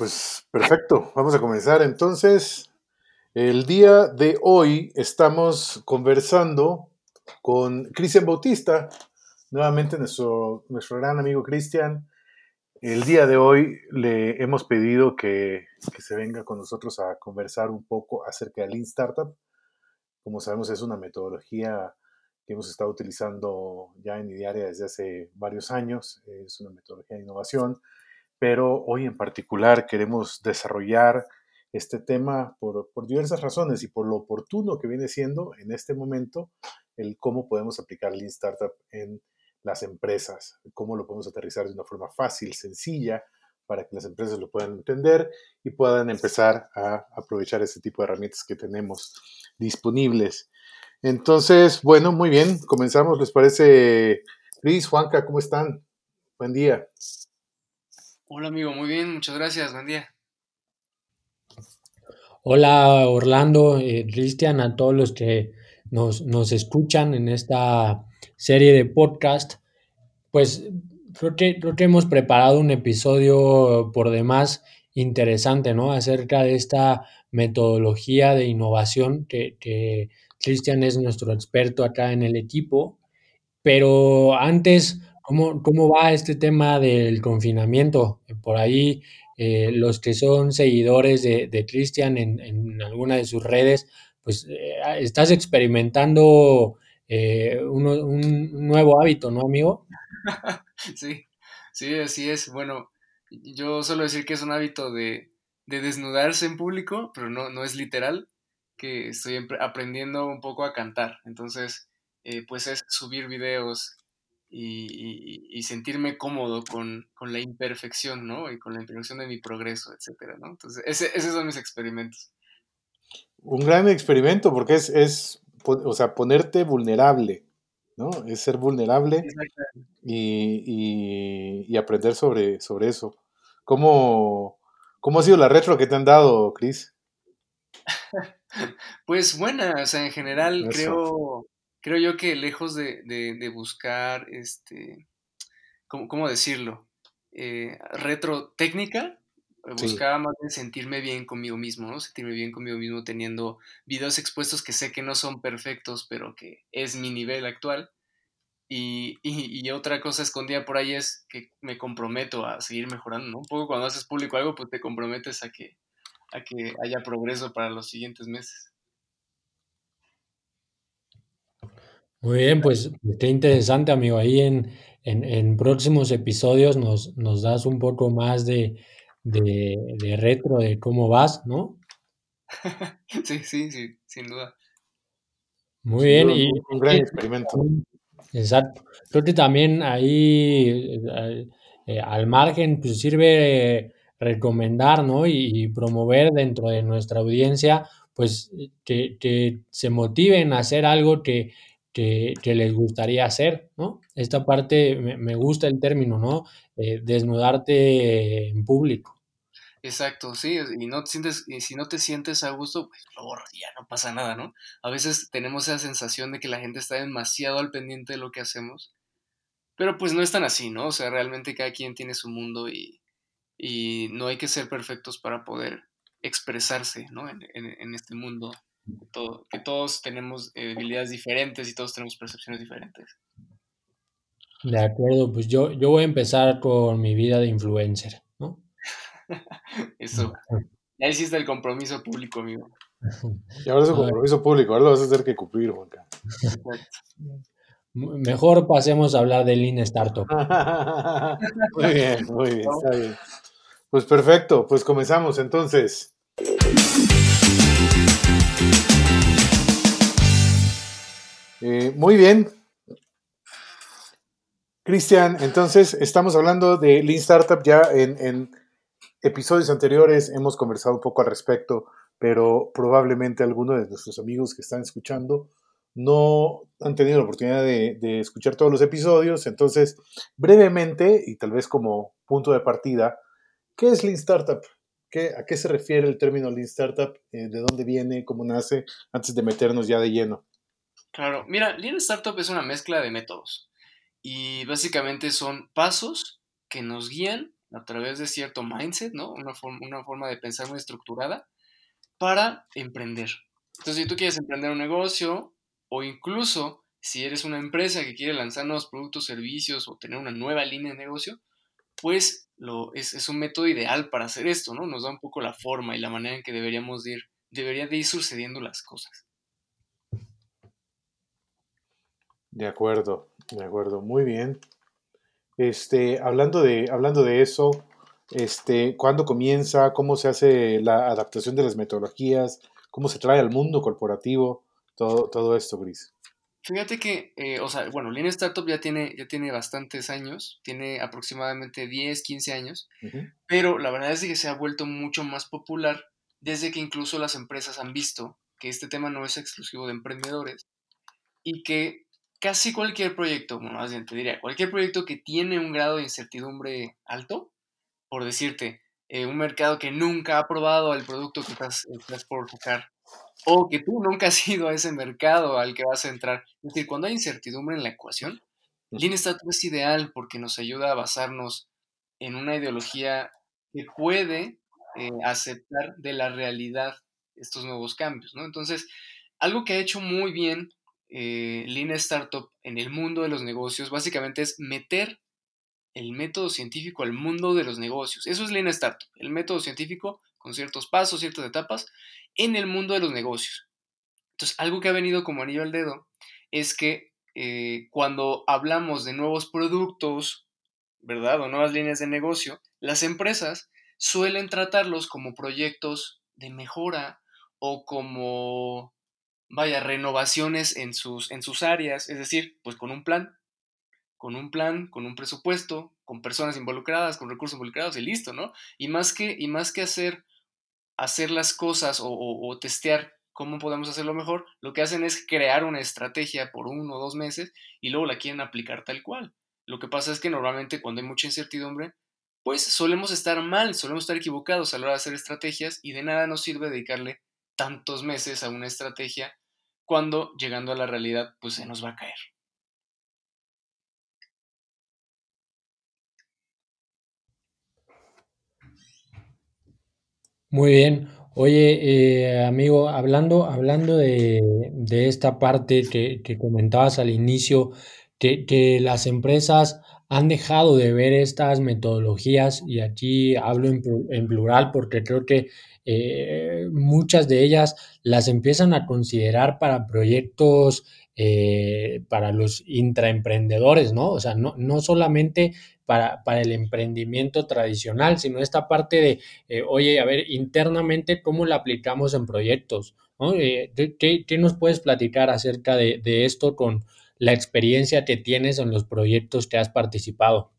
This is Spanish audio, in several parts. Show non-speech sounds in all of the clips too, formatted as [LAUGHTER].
Pues perfecto, vamos a comenzar entonces. El día de hoy estamos conversando con Cristian Bautista, nuevamente nuestro, nuestro gran amigo Cristian. El día de hoy le hemos pedido que, que, se venga con nosotros a conversar un poco acerca del Lean Startup. Como sabemos, es una metodología que hemos estado utilizando ya en Idearia desde hace varios años. Es una metodología de innovación, pero hoy en particular queremos desarrollar este tema por, diversas razones y por lo oportuno que viene siendo en este momento el cómo podemos aplicar Lean Startup en las empresas, cómo lo podemos aterrizar de una forma fácil, sencilla, para que las empresas lo puedan entender y puedan empezar a aprovechar este tipo de herramientas que tenemos disponibles. Entonces, bueno, muy bien, comenzamos, ¿les parece? Luis, Juanca, ¿cómo están? Buen día. Hola amigo, muy bien, muchas gracias, buen día. Hola Orlando, eh, Cristian, a todos los que nos, nos, escuchan en esta serie de podcast. Pues creo que, creo que hemos preparado un episodio por demás interesante, ¿no? Acerca de esta metodología de innovación que, que Cristian es nuestro experto acá en el equipo. Pero antes, ¿cómo, ¿cómo va este tema del confinamiento? Por ahí eh, los que son seguidores de, de Cristian en, en, alguna de sus redes, pues eh, estás experimentando eh, un, un, nuevo hábito, ¿no, amigo? [LAUGHS] Sí, sí, así es. Bueno, yo suelo decir que es un hábito de, de desnudarse en público, pero no, no es literal, que estoy aprendiendo un poco a cantar. Entonces, pues es subir videos y, y, sentirme cómodo con, con, la imperfección, ¿no? Y con la imperfección de mi progreso, etcétera, ¿no? Entonces, ese, esos son mis experimentos. Un gran experimento porque es, es o sea, ponerte vulnerable, ¿no? Es ser vulnerable y, y, aprender sobre, sobre eso. ¿Cómo, ¿Cómo ha sido la retro que te han dado, Chris? [LAUGHS] pues buena, o sea, en general eso. creo creo yo que lejos de, de, de buscar, este, ¿cómo, cómo decirlo? Eh, retro técnica, buscaba sí. más de sentirme bien conmigo mismo, ¿no? Sentirme bien conmigo mismo teniendo videos expuestos que sé que no son perfectos, pero que es mi nivel actual. Y, [LAUGHS] y, y, otra cosa escondida por ahí es que me comprometo a seguir mejorando, ¿no? Un poco cuando haces público algo, pues te comprometes a que, a que haya progreso para los siguientes meses. Muy bien, pues qué interesante, amigo. Ahí en, en, en próximos episodios nos, nos, das un poco más de, de, de, retro de cómo vas, ¿no? [LAUGHS] sí, sí, sí, sin duda. Muy bien. Un, y, un gran experimento. Exacto. Creo que también ahí, eh, eh, al margen, pues sirve eh, recomendar, ¿no? Y, y, promover dentro de nuestra audiencia, pues que, que se motiven a hacer algo que que, que, les gustaría hacer, ¿no? Esta parte me, me gusta el término, ¿no? Eh, desnudarte en público. Exacto, sí, y no te sientes, y si no te sientes a gusto, pues borro, ya no pasa nada, ¿no? A veces tenemos esa sensación de que la gente está demasiado al pendiente de lo que hacemos, pero pues no es tan así, ¿no? O sea, realmente cada quien tiene su mundo y, y no hay que ser perfectos para poder expresarse, ¿no? En, en, en este mundo todo, que todos tenemos eh, habilidades diferentes y todos tenemos percepciones diferentes. De acuerdo, pues yo, yo voy a empezar con mi vida de influencer, ¿no? [LAUGHS] Eso. [LAUGHS] Ya hiciste el compromiso público, amigo. Y ahora es un compromiso público, ahora lo vas a tener que cumplir, Juanca. [LAUGHS] Mejor pasemos a hablar de Lean Startup. muy bien, muy bien, está bien. Pues perfecto, pues comenzamos entonces. Eh, muy bien. Cristian, entonces estamos hablando de Lean Startup ya en, episodios anteriores hemos conversado un poco al respecto, pero probablemente algunos de nuestros amigos que están escuchando no han tenido la oportunidad de, de, escuchar todos los episodios. Entonces, brevemente y tal vez como punto de partida, ¿qué es Lean Startup? ¿Qué, ¿A qué se refiere el término Lean Startup? Eh, ¿De dónde viene? ¿Cómo nace? Antes de meternos ya de lleno. Claro, mira, Lean Startup es una mezcla de métodos y básicamente son pasos que nos guían a través de cierto mindset, ¿no? Una, una forma de pensar muy estructurada para emprender. Entonces, si tú quieres emprender un negocio o incluso si eres una empresa que quiere lanzar nuevos productos, servicios o tener una nueva línea de negocio, pues lo, es, un método ideal para hacer esto, ¿no? Nos da un poco la forma y la manera en que deberíamos ir, deberían de ir sucediendo las cosas. De acuerdo, de acuerdo, muy bien. Este, hablando de, hablando de eso, este, ¿cuándo comienza? ¿Cómo se hace la adaptación de las metodologías? ¿Cómo se trae al mundo corporativo todo, todo esto, Gris? Fíjate que, eh, o sea, bueno, Lean Startup ya tiene, ya tiene bastantes años, tiene aproximadamente 10, 15 años, pero la verdad es que se ha vuelto mucho más popular desde que incluso las empresas han visto que este tema no es exclusivo de emprendedores y que casi cualquier proyecto, bueno, más bien te diría, cualquier proyecto que tiene un grado de incertidumbre alto, por decirte, eh, un mercado que nunca ha probado el producto que estás, estás por sacar o que tú nunca has ido a ese mercado al que vas a entrar. Es decir, cuando hay incertidumbre en la ecuación, Lean Startup es ideal porque nos ayuda a basarnos en una ideología que puede eh, aceptar de la realidad estos nuevos cambios, ¿no? Entonces, algo que ha hecho muy bien eh, Lean Startup en el mundo de los negocios básicamente es meter el método científico al mundo de los negocios. Eso es Lean Startup, el método científico con ciertos pasos, ciertas etapas, en el mundo de los negocios. Entonces, algo que ha venido como anillo al dedo es que eh, cuando hablamos de nuevos productos, ¿verdad? O nuevas líneas de negocio, las empresas suelen tratarlos como proyectos de mejora o como, vaya, renovaciones en sus, en sus áreas, es decir, pues con un plan, con un plan, con un presupuesto, con personas involucradas, con recursos involucrados y listo, ¿no? Y más que, y más que hacer hacer las cosas o, testear cómo podemos hacerlo mejor, lo que hacen es crear una estrategia por uno o dos meses y luego la quieren aplicar tal cual. Lo que pasa es que normalmente cuando hay mucha incertidumbre, pues solemos estar mal, solemos estar equivocados a la hora de hacer estrategias y de nada nos sirve dedicarle tantos meses a una estrategia cuando llegando a la realidad pues se nos va a caer. Muy bien. Oye, eh, amigo, hablando, hablando de, esta parte que, comentabas al inicio, que, las empresas han dejado de ver estas metodologías, y aquí hablo en, plural porque creo que eh, muchas de ellas las empiezan a considerar para proyectos eh, para los intraemprendedores, ¿no? O sea, no, no solamente para, el emprendimiento tradicional, sino esta parte de, eh, oye, a ver, internamente, ¿cómo la aplicamos en proyectos? Eh, ¿qué, nos puedes platicar acerca de, de esto con la experiencia que tienes en los proyectos que has participado?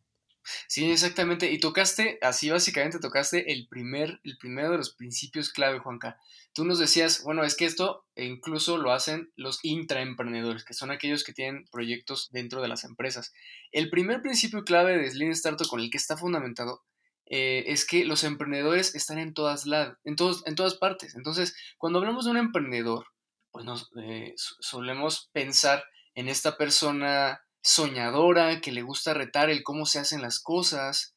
Sí, exactamente. Y tocaste, así básicamente tocaste el primer, el primero de los principios clave, Juanca. Tú nos decías, bueno, es que esto incluso lo hacen los intraemprendedores, que son aquellos que tienen proyectos dentro de las empresas. El primer principio clave de Lean Startup con el que está fundamentado eh, es que los emprendedores están en todas, en, todos, en todas partes. Entonces, cuando hablamos de un emprendedor, pues nos, eh, solemos pensar en esta persona soñadora, que le gusta retar el cómo se hacen las cosas,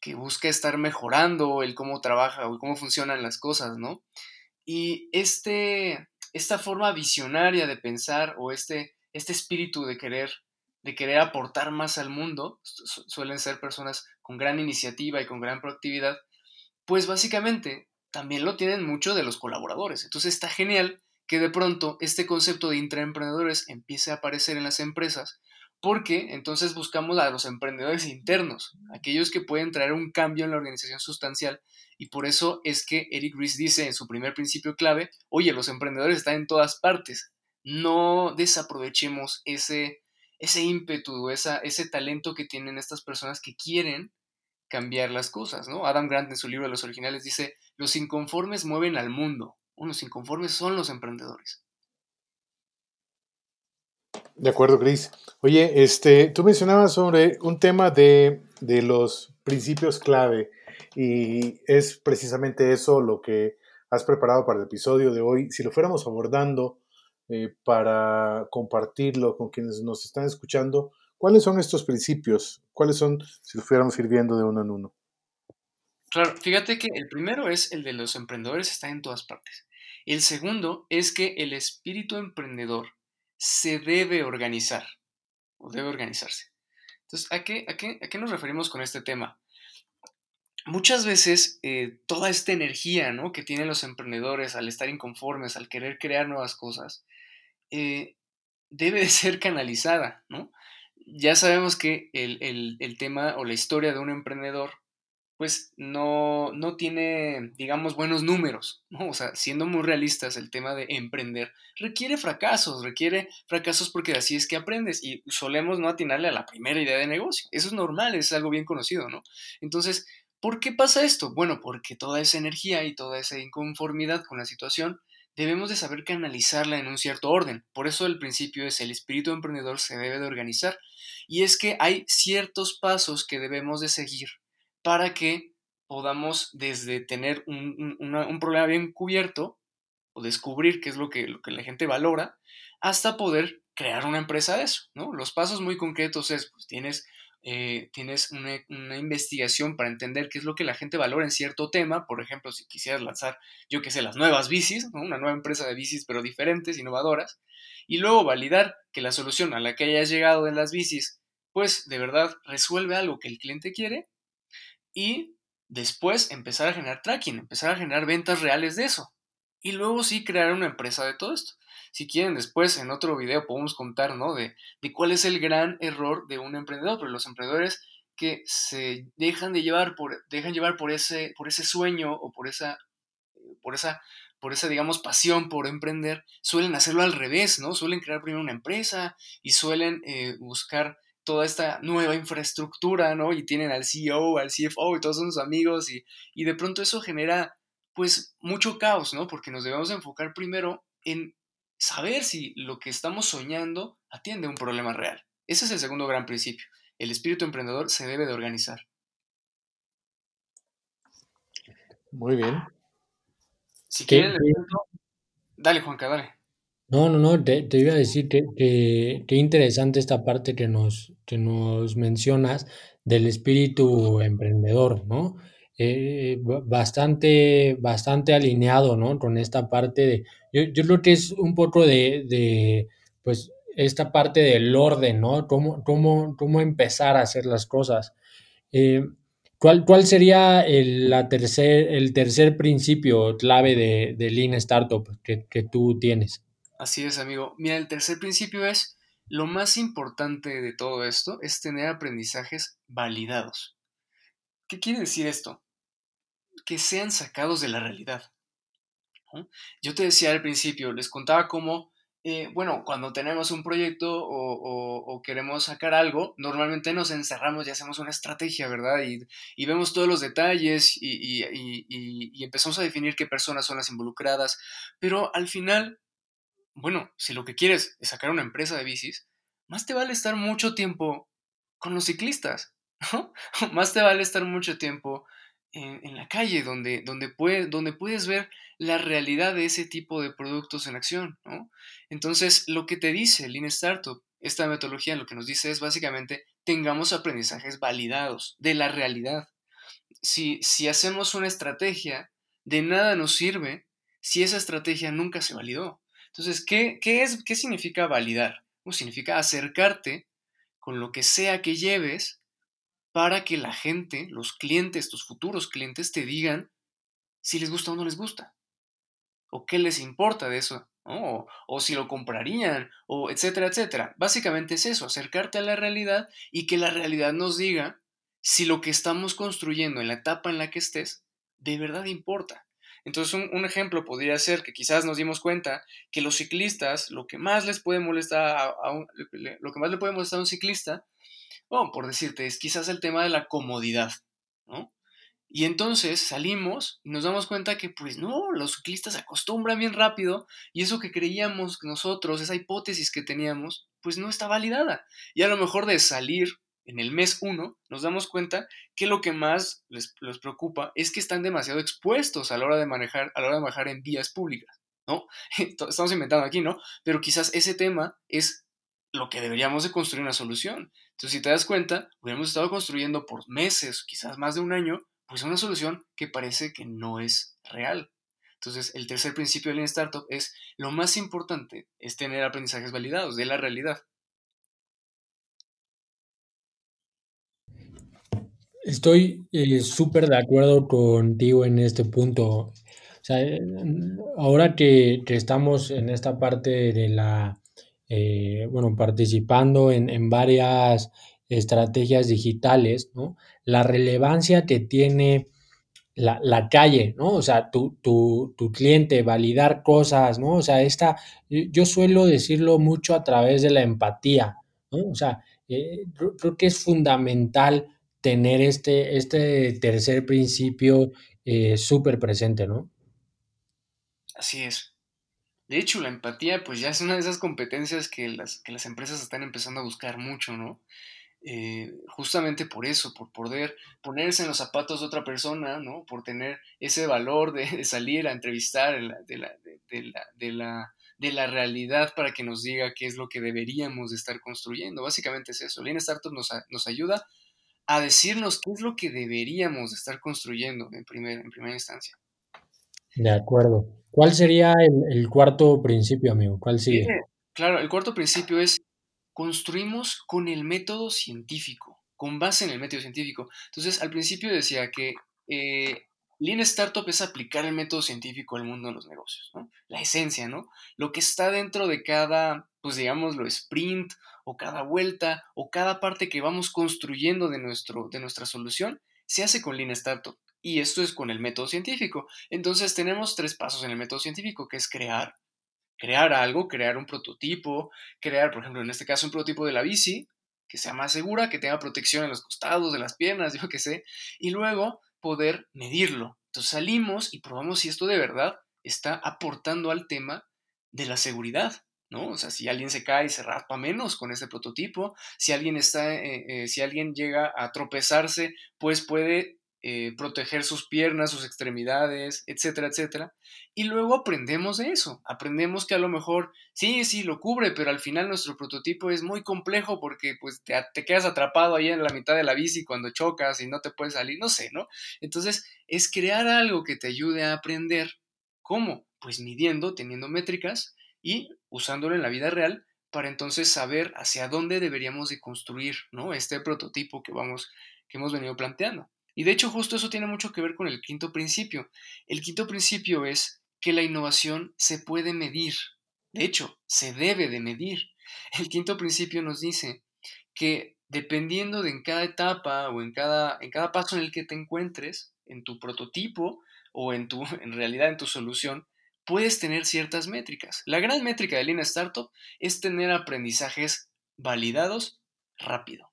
que busca estar mejorando el cómo trabaja o cómo funcionan las cosas, ¿no? Y este, esta forma visionaria de pensar o este, este espíritu de querer, de querer aportar más al mundo, suelen ser personas con gran iniciativa y con gran proactividad, pues básicamente también lo tienen mucho de los colaboradores. Entonces está genial que de pronto este concepto de intraemprendedores empiece a aparecer en las empresas porque entonces buscamos a los emprendedores internos, aquellos que pueden traer un cambio en la organización sustancial y por eso es que Eric Ries dice en su primer principio clave, oye, los emprendedores están en todas partes, no desaprovechemos ese, ese ímpetu, esa, ese talento que tienen estas personas que quieren cambiar las cosas, ¿no? Adam Grant en su libro de los originales dice, los inconformes mueven al mundo, los inconformes son los emprendedores. De acuerdo, Chris. Oye, este, tú mencionabas sobre un tema de, de los principios clave y es precisamente eso lo que has preparado para el episodio de hoy. Si lo fuéramos abordando eh, para compartirlo con quienes nos están escuchando, ¿cuáles son estos principios? ¿Cuáles son, si lo fuéramos ir viendo de uno en uno? Claro, fíjate que el primero es el de los emprendedores, está en todas partes. El segundo es que el espíritu emprendedor se debe organizar o debe organizarse. Entonces, ¿a qué, a qué, a qué nos referimos con este tema? muchas veces eh, toda esta energía ¿no? que tienen los emprendedores al estar inconformes, al querer crear nuevas cosas, eh, debe de ser canalizada, ¿no? Ya sabemos que el, el, tema o la historia de un emprendedor pues no, no tiene, digamos, buenos números, ¿no? O sea, siendo muy realistas, el tema de emprender requiere fracasos, requiere fracasos porque así es que aprendes y solemos no atinarle a la primera idea de negocio. Eso es normal, es algo bien conocido, ¿no? Entonces, ¿Por qué pasa esto? Bueno, porque toda esa energía y toda esa inconformidad con la situación debemos de saber canalizarla en un cierto orden. Por eso el principio es el espíritu emprendedor se debe de organizar. Y es que hay ciertos pasos que debemos de seguir para que podamos desde tener un, problema bien cubierto o descubrir qué es lo que, lo que la gente valora, hasta poder crear una empresa de eso, ¿no? Los pasos muy concretos es, pues tienes eh, tienes una, investigación para entender qué es lo que la gente valora en cierto tema. Por ejemplo, si quisieras lanzar, yo qué sé, las nuevas bicis, una nueva empresa de bicis, pero diferentes, innovadoras, y luego validar que la solución a la que hayas llegado en las bicis, pues de verdad resuelve algo que el cliente quiere, y después empezar a generar tracking, empezar a generar ventas reales de eso. Y luego sí crear una empresa de todo esto. Si quieren, después en otro video podemos contar, ¿no? De, de cuál es el gran error de un emprendedor, pero los emprendedores que se dejan de llevar por, dejan llevar por ese, por ese sueño o por esa, por esa, por esa, digamos, pasión por emprender, suelen hacerlo al revés, ¿no? Suelen crear primero una empresa y suelen eh, buscar toda esta nueva infraestructura, ¿no? Y tienen al CEO, al CFO y todos son sus amigos y, y de pronto eso genera, pues, mucho caos, ¿no? Porque nos debemos enfocar primero en saber si lo que estamos soñando atiende a un problema real. Ese es el segundo gran principio. El espíritu emprendedor se debe de organizar. Muy bien. Si quieren, dale, Juanca, dale. No, no, no, te, iba a decir que, qué interesante esta parte que nos, que nos mencionas del espíritu emprendedor, ¿no? Eh, bastante, bastante alineado, ¿no? Con esta parte de, yo, yo creo que es un poco de, de, pues, esta parte del orden, ¿no? Cómo, cómo, cómo empezar a hacer las cosas. Eh, ¿cuál, ¿Cuál sería el, la tercer, el tercer principio clave de, de Lean Startup que, que tú tienes? Así es, amigo. Mira, el tercer principio es, lo más importante de todo esto es tener aprendizajes validados. ¿Qué quiere decir esto? que sean sacados de la realidad. Yo te decía al principio, les contaba cómo, eh, bueno, cuando tenemos un proyecto o, queremos sacar algo, normalmente nos encerramos y hacemos una estrategia, ¿verdad? Y, vemos todos los detalles y, y, empezamos a definir qué personas son las involucradas, pero al final, bueno, si lo que quieres es sacar una empresa de bicis, más te vale estar mucho tiempo con los ciclistas, ¿no? [LAUGHS] Más te vale estar mucho tiempo en, la calle, donde, donde, donde puedes ver la realidad de ese tipo de productos en acción, ¿no? Entonces, lo que te dice Lean Startup, esta metodología lo que nos dice es básicamente tengamos aprendizajes validados de la realidad. Si, si hacemos una estrategia, de nada nos sirve si esa estrategia nunca se validó. Entonces, ¿qué, qué, es, qué significa validar? Pues significa acercarte con lo que sea que lleves para que la gente, los clientes, tus futuros clientes, te digan si les gusta o no les gusta, o qué les importa de eso, o, si lo comprarían, o etcétera, etcétera. Básicamente es eso, acercarte a la realidad y que la realidad nos diga si lo que estamos construyendo en la etapa en la que estés de verdad importa. Entonces, un, ejemplo podría ser que quizás nos dimos cuenta que los ciclistas, lo que más les puede molestar a, un, lo que más le puede molestar a un ciclista, bueno, por decirte, es quizás el tema de la comodidad, ¿no? Y entonces salimos y nos damos cuenta que, pues no, los ciclistas se acostumbran bien rápido y eso que creíamos nosotros, esa hipótesis que teníamos, pues no está validada. Y a lo mejor de salir en el mes 1, nos damos cuenta que lo que más les, preocupa es que están demasiado expuestos a la hora de manejar, a la hora de manejar en vías públicas, ¿no? [LAUGHS] Estamos inventando aquí, ¿no? Pero quizás ese tema es lo que deberíamos de construir una solución. Entonces, si te das cuenta, hubiéramos estado construyendo por meses, quizás más de un año, pues una solución que parece que no es real. Entonces, el tercer principio del Startup es lo más importante es tener aprendizajes validados de la realidad. Estoy eh, súper de acuerdo contigo en este punto. O sea, eh, ahora que, estamos en esta parte de la, eh, bueno, participando en, varias estrategias digitales, ¿no? La relevancia que tiene la, calle, ¿no? O sea, tu, tu, tu, cliente, validar cosas, ¿no? O sea, esta, yo suelo decirlo mucho a través de la empatía, ¿no? O sea, creo que es fundamental tener este, este tercer principio eh, súper presente, ¿no? Así es. De hecho, la empatía, pues ya es una de esas competencias que las, que las empresas están empezando a buscar mucho, ¿no? Eh, justamente por eso, por poder ponerse en los zapatos de otra persona, ¿no? Por tener ese valor de, salir a entrevistar de la, de, la, de, la, realidad para que nos diga qué es lo que deberíamos de estar construyendo. Básicamente es eso. Lean Startup nos, nos ayuda a decirnos qué es lo que deberíamos estar construyendo en, primer, en primera instancia. De acuerdo. ¿Cuál sería el, cuarto principio, amigo? ¿Cuál sigue? claro, el cuarto principio es construimos con el método científico, con base en el método científico. Entonces, al principio decía que eh, Lean Startup es aplicar el método científico al mundo de los negocios, ¿no? La esencia, ¿no? Lo que está dentro de cada, pues digámoslo, sprint o cada vuelta o cada parte que vamos construyendo de, nuestro, de nuestra solución, se hace con Lean Startup. Y esto es con el método científico. Entonces tenemos tres pasos en el método científico, que es crear, crear algo, crear un prototipo, crear, por ejemplo, en este caso un prototipo de la bici, que sea más segura, que tenga protección en los costados de las piernas, [LAUGHS] yo qué sé, y luego poder medirlo. Entonces salimos y probamos si esto de verdad está aportando al tema de la seguridad. ¿no? O sea, si alguien se cae se raspa menos con ese prototipo, si alguien está, eh, eh, si alguien llega a tropezarse, pues puede eh, proteger sus piernas, sus extremidades, etcétera, etcétera. Y luego aprendemos de eso. Aprendemos que a lo mejor sí, sí, lo cubre, pero al final nuestro prototipo es muy complejo porque pues te, te quedas atrapado ahí en la mitad de la bici cuando chocas y no te puedes salir, no sé, ¿no? Entonces es crear algo que te ayude a aprender. ¿Cómo? Pues midiendo, teniendo métricas y usándolo en la vida real para entonces saber hacia dónde deberíamos de construir, ¿no? Este prototipo que vamos, que hemos venido planteando. Y de hecho justo eso tiene mucho que ver con el quinto principio. El quinto principio es que la innovación se puede medir. De hecho, se debe de medir. El quinto principio nos dice que dependiendo de en cada etapa o en cada, en cada paso en el que te encuentres, en tu prototipo o en, tu, [LAUGHS] en realidad en tu solución, puedes tener ciertas métricas. La gran métrica de Lean Startup es tener aprendizajes validados rápido.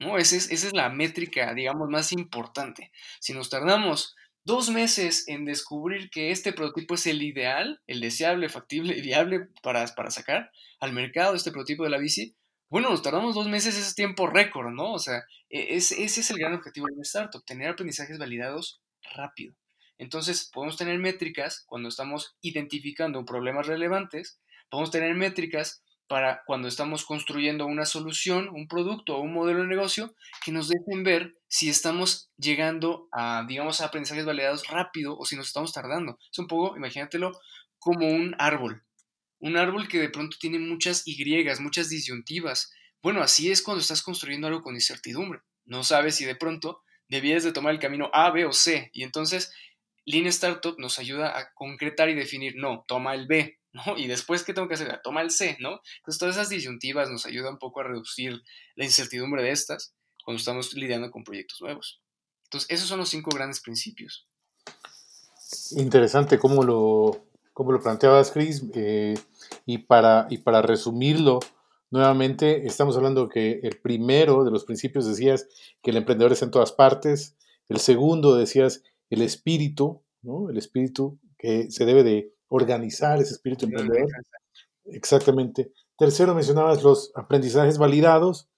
¿No? Esa es, esa es la métrica, digamos, más importante. Si nos tardamos dos meses en descubrir que este prototipo es el ideal, el deseable, factible y [LAUGHS] viable para, para sacar al mercado este prototipo de la bici, bueno, nos tardamos dos meses, ese es tiempo récord, ¿no? O sea, e, ese es el gran objetivo de un startup, tener aprendizajes validados rápido. Entonces, podemos tener métricas cuando estamos identificando problemas relevantes, podemos tener métricas para cuando estamos construyendo una solución, un producto o un modelo de negocio que nos dejen ver si estamos llegando a, digamos, a aprendizajes validados rápido o si nos estamos tardando. Es un poco, imagínatelo, como un árbol. Un árbol que de pronto tiene muchas Y, muchas disyuntivas. Bueno, así es cuando estás construyendo algo con incertidumbre. No sabes si de pronto debías de tomar el camino A, B o C. Y entonces Lean Startup nos ayuda a concretar y definir, no, toma el B, ¿no? Y después, ¿qué tengo que hacer? Toma el C, ¿no? Entonces, todas esas disyuntivas nos ayudan un poco a reducir la incertidumbre de estas cuando estamos lidiando con proyectos nuevos. Entonces, esos son los cinco grandes principios. Interesante cómo lo, cómo lo planteabas, Chris. Eh, y, para, y para resumirlo, nuevamente estamos hablando que el primero de los principios decías que el emprendedor está en todas partes. El segundo decías el espíritu, ¿no? El espíritu que se debe de organizar, ese espíritu emprendedor. Exactamente. Tercero, mencionabas los aprendizajes validados.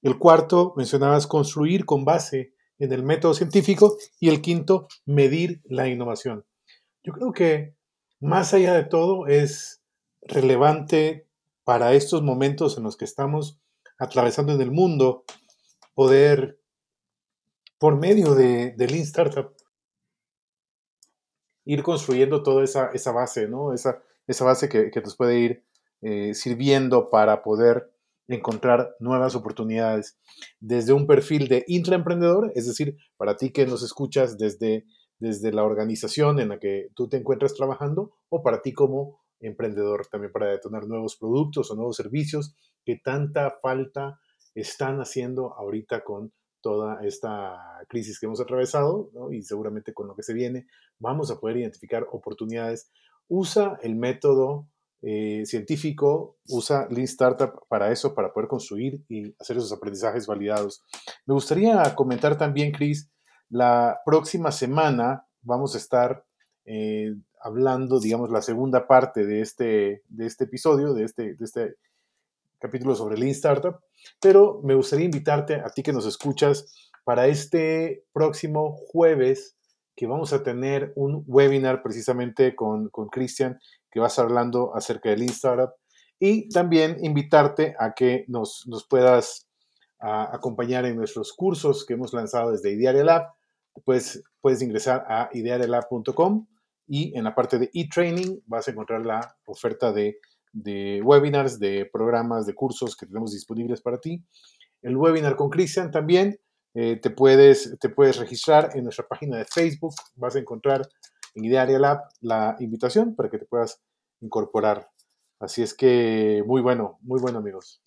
El cuarto, mencionabas construir con base en el método científico. Y el quinto, medir la innovación. Yo creo que más allá de todo es relevante para estos momentos en los que estamos atravesando en el mundo poder, por medio de, Lean Startup, ir construyendo toda esa, esa base, ¿no? Esa, esa base que, que nos puede ir eh, sirviendo para poder encontrar nuevas oportunidades desde un perfil de intraemprendedor, es decir, para ti que nos escuchas desde, desde la organización en la que tú te encuentras trabajando o para ti como emprendedor también para detonar nuevos productos o nuevos servicios que tanta falta están haciendo ahorita con toda esta crisis que hemos atravesado y seguramente con lo que se viene vamos a poder identificar oportunidades. Usa el método eh, científico usa Lean Startup para eso, para poder construir y hacer esos aprendizajes validados. Me gustaría comentar también, Chris, la próxima semana vamos a estar eh, hablando, digamos, la segunda parte de este, de este episodio, de este, de este capítulo sobre Lean Startup, pero me gustaría invitarte a ti que nos escuchas para este próximo jueves que vamos a tener un webinar precisamente con, con Cristian que vas hablando acerca del Startup y también invitarte a que nos, puedas acompañar en nuestros cursos que hemos lanzado desde Idearia Lab. Pues puedes ingresar a idearialab.com y en la parte de e-training vas a encontrar la oferta de, webinars, de programas, de cursos que tenemos disponibles para ti. El webinar con Cristian también eh, te, puedes, te puedes registrar en nuestra página de Facebook. Vas a encontrar en Idearia Lab la invitación para que te puedas incorporar. Así es que muy bueno, muy bueno amigos.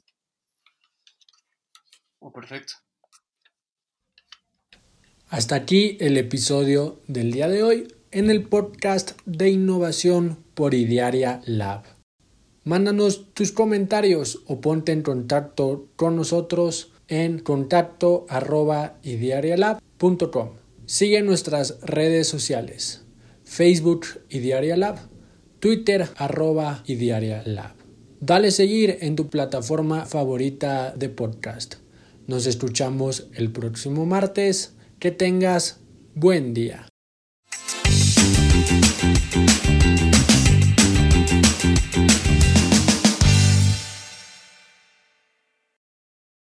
Oh, perfecto. Hasta aquí el episodio del día de hoy en el podcast de innovación por Idearia Lab. Mándanos tus comentarios o ponte en contacto con nosotros en contacto arroba Sigue nuestras redes sociales. Facebook y Diaria Lab, Twitter arroba y Diaria Lab. Dale seguir en tu plataforma favorita de podcast. Nos escuchamos el próximo martes. Que tengas buen día.